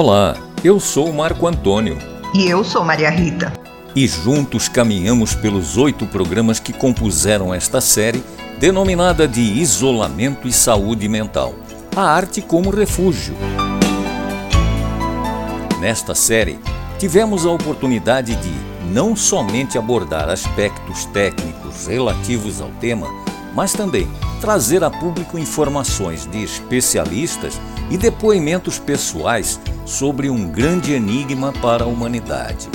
Olá, eu sou Marco Antônio. E eu sou Maria Rita. E juntos caminhamos pelos oito programas que compuseram esta série, denominada de Isolamento e Saúde Mental A Arte como Refúgio. Nesta série, tivemos a oportunidade de não somente abordar aspectos técnicos relativos ao tema, mas também trazer a público informações de especialistas e depoimentos pessoais sobre um grande enigma para a humanidade: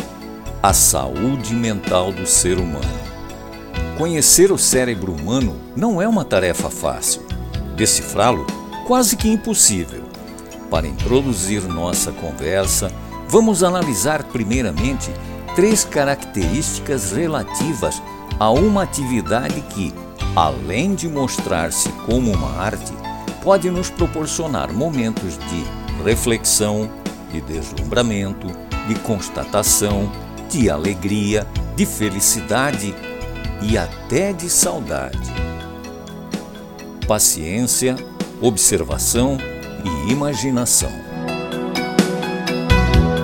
a saúde mental do ser humano. Conhecer o cérebro humano não é uma tarefa fácil. Decifrá-lo, quase que impossível. Para introduzir nossa conversa, vamos analisar primeiramente três características relativas a uma atividade que, além de mostrar-se como uma arte, pode nos proporcionar momentos de reflexão, de deslumbramento, de constatação, de alegria, de felicidade e até de saudade. Paciência, observação e imaginação.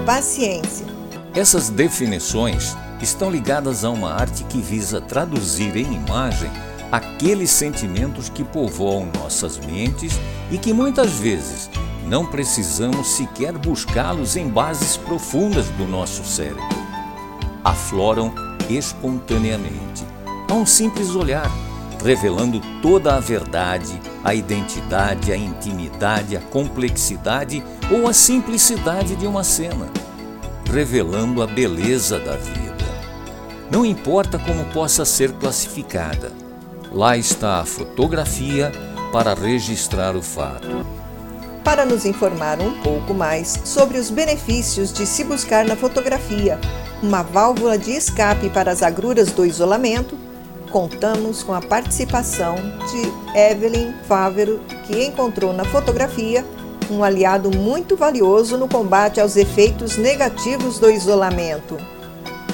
Paciência. Essas definições estão ligadas a uma arte que visa traduzir em imagem aqueles sentimentos que povoam nossas mentes e que muitas vezes não precisamos sequer buscá-los em bases profundas do nosso cérebro. Afloram espontaneamente, a um simples olhar, revelando toda a verdade, a identidade, a intimidade, a complexidade ou a simplicidade de uma cena, revelando a beleza da vida. Não importa como possa ser classificada, lá está a fotografia para registrar o fato para nos informar um pouco mais sobre os benefícios de se buscar na fotografia uma válvula de escape para as agruras do isolamento, contamos com a participação de Evelyn Fávero, que encontrou na fotografia um aliado muito valioso no combate aos efeitos negativos do isolamento.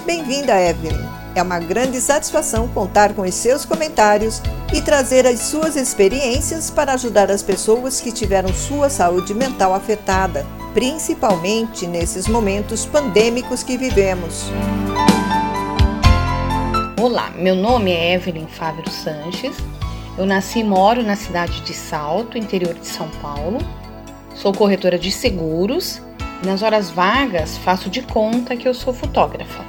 Bem-vinda, Evelyn! É uma grande satisfação contar com os seus comentários e trazer as suas experiências para ajudar as pessoas que tiveram sua saúde mental afetada, principalmente nesses momentos pandêmicos que vivemos. Olá, meu nome é Evelyn Fábio Sanches. Eu nasci e moro na cidade de Salto, interior de São Paulo. Sou corretora de seguros e nas horas vagas faço de conta que eu sou fotógrafa,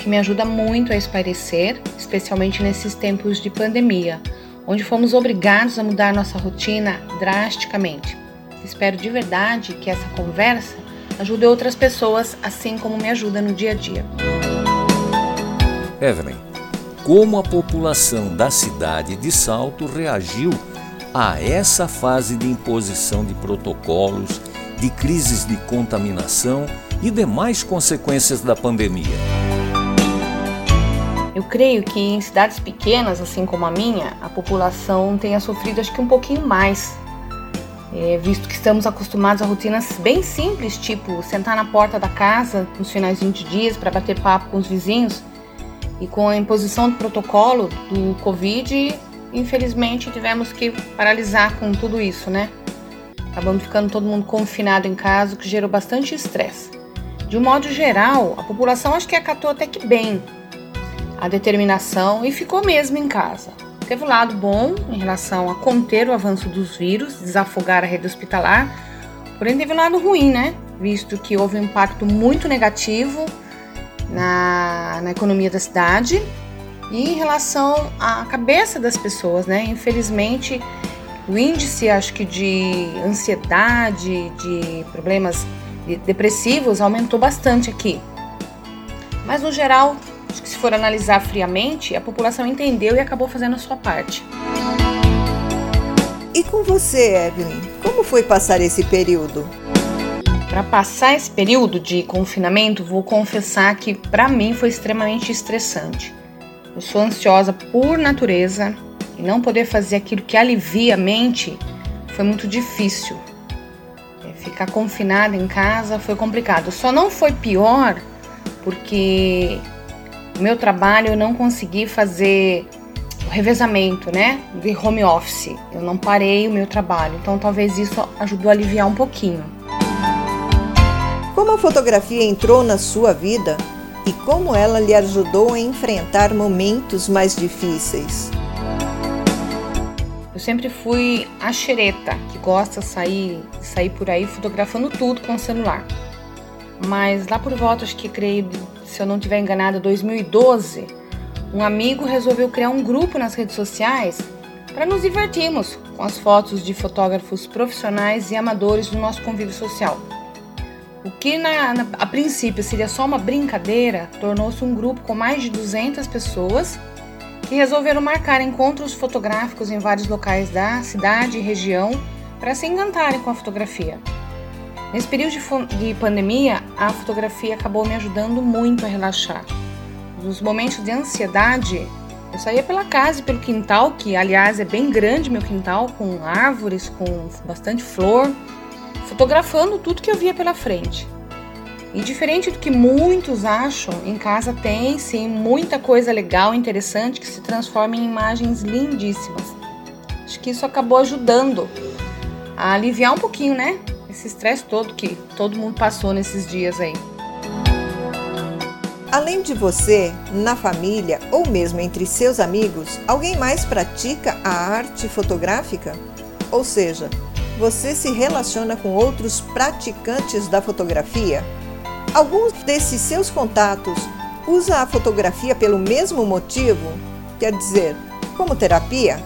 que me ajuda muito a espairecer, especialmente nesses tempos de pandemia, onde fomos obrigados a mudar nossa rotina drasticamente. Espero de verdade que essa conversa ajude outras pessoas, assim como me ajuda no dia a dia. Evelyn, como a população da cidade de Salto reagiu a essa fase de imposição de protocolos, de crises de contaminação e demais consequências da pandemia? Eu creio que em cidades pequenas, assim como a minha, a população tenha sofrido acho que um pouquinho mais, é, visto que estamos acostumados a rotinas bem simples, tipo sentar na porta da casa nos finais de dias para bater papo com os vizinhos. E com a imposição do protocolo do Covid, infelizmente tivemos que paralisar com tudo isso, né? Acabamos ficando todo mundo confinado em casa, o que gerou bastante estresse. De um modo geral, a população acho que acatou até que bem a determinação e ficou mesmo em casa. Teve um lado bom em relação a conter o avanço dos vírus, desafogar a rede hospitalar, porém teve um lado ruim, né? Visto que houve um impacto muito negativo na, na economia da cidade e em relação à cabeça das pessoas, né? Infelizmente, o índice, acho que de ansiedade, de problemas depressivos aumentou bastante aqui. Mas no geral, Acho que se for analisar friamente, a população entendeu e acabou fazendo a sua parte. E com você, Evelyn, como foi passar esse período? Para passar esse período de confinamento, vou confessar que para mim foi extremamente estressante. Eu sou ansiosa por natureza e não poder fazer aquilo que alivia a mente foi muito difícil. É, ficar confinada em casa foi complicado. Só não foi pior porque o meu trabalho eu não consegui fazer o revezamento, né, de home office. Eu não parei o meu trabalho, então talvez isso ajudou a aliviar um pouquinho. fotografia entrou na sua vida e como ela lhe ajudou a enfrentar momentos mais difíceis. Eu sempre fui a xereta, que gosta de sair, sair por aí fotografando tudo com o celular. Mas lá por volta, acho que creio, se eu não estiver enganada, 2012, um amigo resolveu criar um grupo nas redes sociais para nos divertirmos com as fotos de fotógrafos profissionais e amadores do nosso convívio social. O que na, na, a princípio seria só uma brincadeira tornou-se um grupo com mais de 200 pessoas que resolveram marcar encontros fotográficos em vários locais da cidade e região para se encantarem com a fotografia. Nesse período de, de pandemia, a fotografia acabou me ajudando muito a relaxar. Nos momentos de ansiedade, eu saía pela casa e pelo quintal, que aliás é bem grande meu quintal, com árvores, com bastante flor, fotografando tudo que eu via pela frente. E diferente do que muitos acham, em casa tem sim muita coisa legal interessante que se transforma em imagens lindíssimas. Acho que isso acabou ajudando a aliviar um pouquinho, né? Esse estresse todo que todo mundo passou nesses dias aí. Além de você, na família ou mesmo entre seus amigos, alguém mais pratica a arte fotográfica? Ou seja, você se relaciona com outros praticantes da fotografia? Alguns desses seus contatos usa a fotografia pelo mesmo motivo? Quer dizer, como terapia?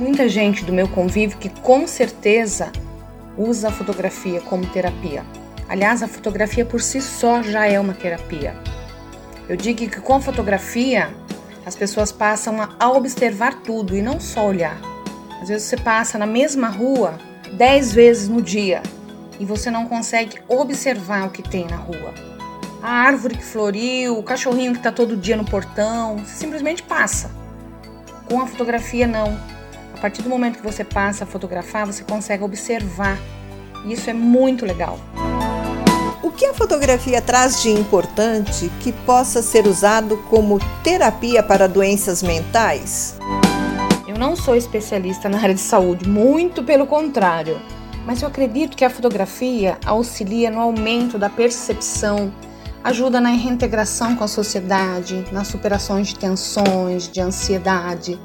Muita gente do meu convívio que com certeza usa a fotografia como terapia. Aliás, a fotografia por si só já é uma terapia. Eu digo que com a fotografia as pessoas passam a observar tudo e não só olhar. Às vezes você passa na mesma rua dez vezes no dia e você não consegue observar o que tem na rua. A árvore que floriu, o cachorrinho que está todo dia no portão, você simplesmente passa. Com a fotografia, não. A partir do momento que você passa a fotografar, você consegue observar. Isso é muito legal. O que a fotografia traz de importante que possa ser usado como terapia para doenças mentais? Eu não sou especialista na área de saúde, muito pelo contrário, mas eu acredito que a fotografia auxilia no aumento da percepção, ajuda na reintegração com a sociedade, nas superações de tensões, de ansiedade.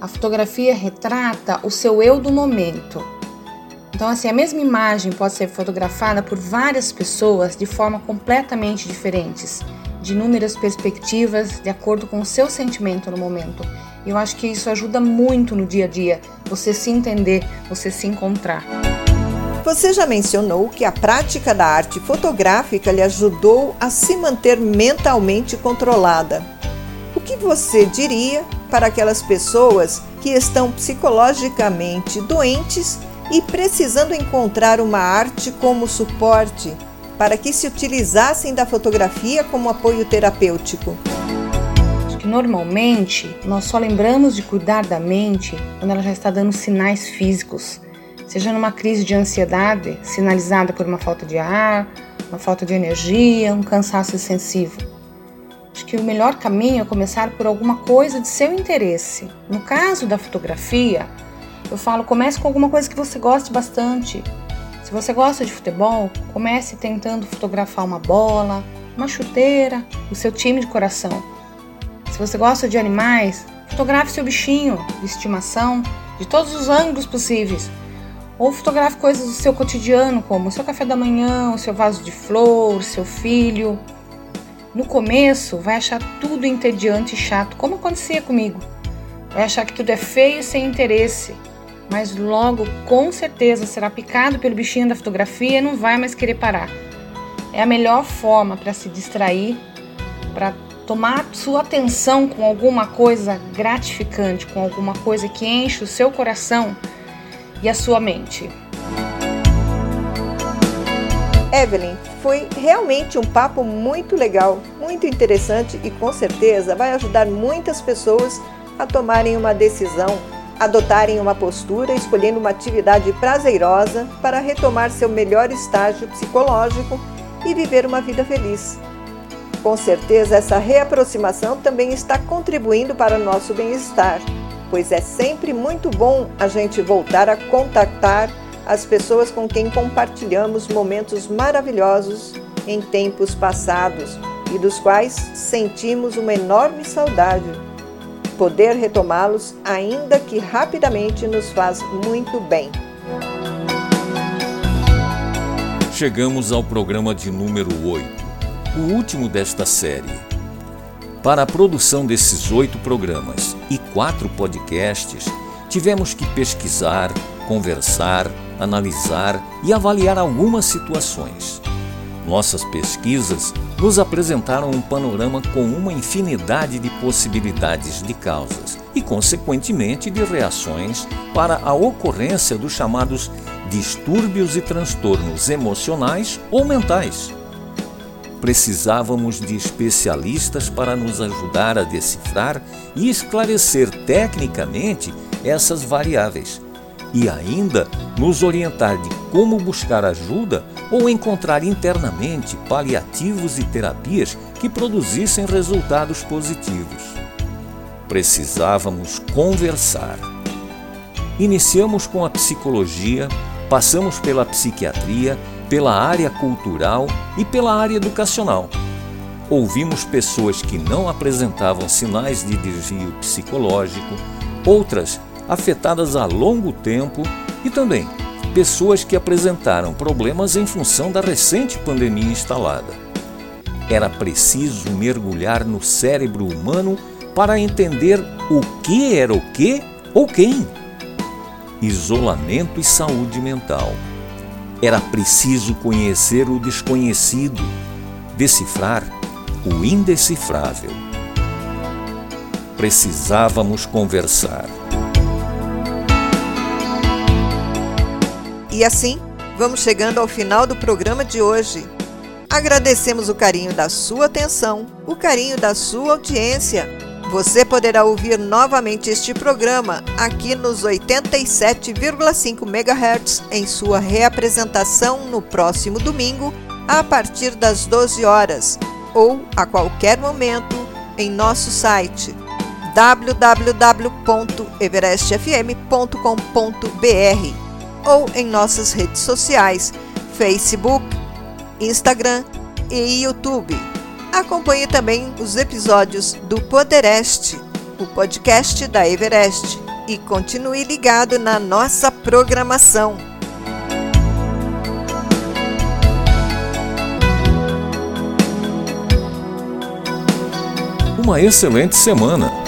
A fotografia retrata o seu eu do momento então, assim, a mesma imagem pode ser fotografada por várias pessoas de forma completamente diferentes, de inúmeras perspectivas, de acordo com o seu sentimento no momento. Eu acho que isso ajuda muito no dia a dia, você se entender, você se encontrar. Você já mencionou que a prática da arte fotográfica lhe ajudou a se manter mentalmente controlada. O que você diria para aquelas pessoas que estão psicologicamente doentes e precisando encontrar uma arte como suporte para que se utilizassem da fotografia como apoio terapêutico. Normalmente nós só lembramos de cuidar da mente quando ela já está dando sinais físicos, seja numa crise de ansiedade sinalizada por uma falta de ar, uma falta de energia, um cansaço excessivo. Que o melhor caminho é começar por alguma coisa de seu interesse. No caso da fotografia, eu falo, comece com alguma coisa que você goste bastante. Se você gosta de futebol, comece tentando fotografar uma bola, uma chuteira, o seu time de coração. Se você gosta de animais, fotografe seu bichinho de estimação de todos os ângulos possíveis. Ou fotografe coisas do seu cotidiano, como o seu café da manhã, o seu vaso de flor, o seu filho. No começo, vai achar tudo entediante e chato, como acontecia comigo. Vai achar que tudo é feio e sem interesse mas logo com certeza será picado pelo bichinho da fotografia e não vai mais querer parar. É a melhor forma para se distrair, para tomar sua atenção com alguma coisa gratificante, com alguma coisa que enche o seu coração e a sua mente. Evelyn, foi realmente um papo muito legal, muito interessante e com certeza vai ajudar muitas pessoas a tomarem uma decisão adotarem uma postura escolhendo uma atividade prazerosa para retomar seu melhor estágio psicológico e viver uma vida feliz. Com certeza, essa reaproximação também está contribuindo para o nosso bem-estar, pois é sempre muito bom a gente voltar a contactar as pessoas com quem compartilhamos momentos maravilhosos em tempos passados e dos quais sentimos uma enorme saudade. Poder retomá-los, ainda que rapidamente, nos faz muito bem. Chegamos ao programa de número 8, o último desta série. Para a produção desses oito programas e quatro podcasts, tivemos que pesquisar, conversar, analisar e avaliar algumas situações. Nossas pesquisas nos apresentaram um panorama com uma infinidade de possibilidades de causas e, consequentemente, de reações para a ocorrência dos chamados distúrbios e transtornos emocionais ou mentais. Precisávamos de especialistas para nos ajudar a decifrar e esclarecer tecnicamente essas variáveis e ainda nos orientar de como buscar ajuda ou encontrar internamente paliativos e terapias que produzissem resultados positivos. Precisávamos conversar. Iniciamos com a psicologia, passamos pela psiquiatria, pela área cultural e pela área educacional. Ouvimos pessoas que não apresentavam sinais de desvio psicológico, outras afetadas a longo tempo e também pessoas que apresentaram problemas em função da recente pandemia instalada. Era preciso mergulhar no cérebro humano para entender o que era o que ou quem. Isolamento e saúde mental. Era preciso conhecer o desconhecido, decifrar o indecifrável. Precisávamos conversar. E assim, vamos chegando ao final do programa de hoje. Agradecemos o carinho da sua atenção, o carinho da sua audiência. Você poderá ouvir novamente este programa aqui nos 87,5 MHz em sua reapresentação no próximo domingo, a partir das 12 horas, ou a qualquer momento em nosso site www.everestfm.com.br ou em nossas redes sociais, Facebook, Instagram e YouTube. Acompanhe também os episódios do Podereste, o podcast da Everest, e continue ligado na nossa programação. Uma excelente semana!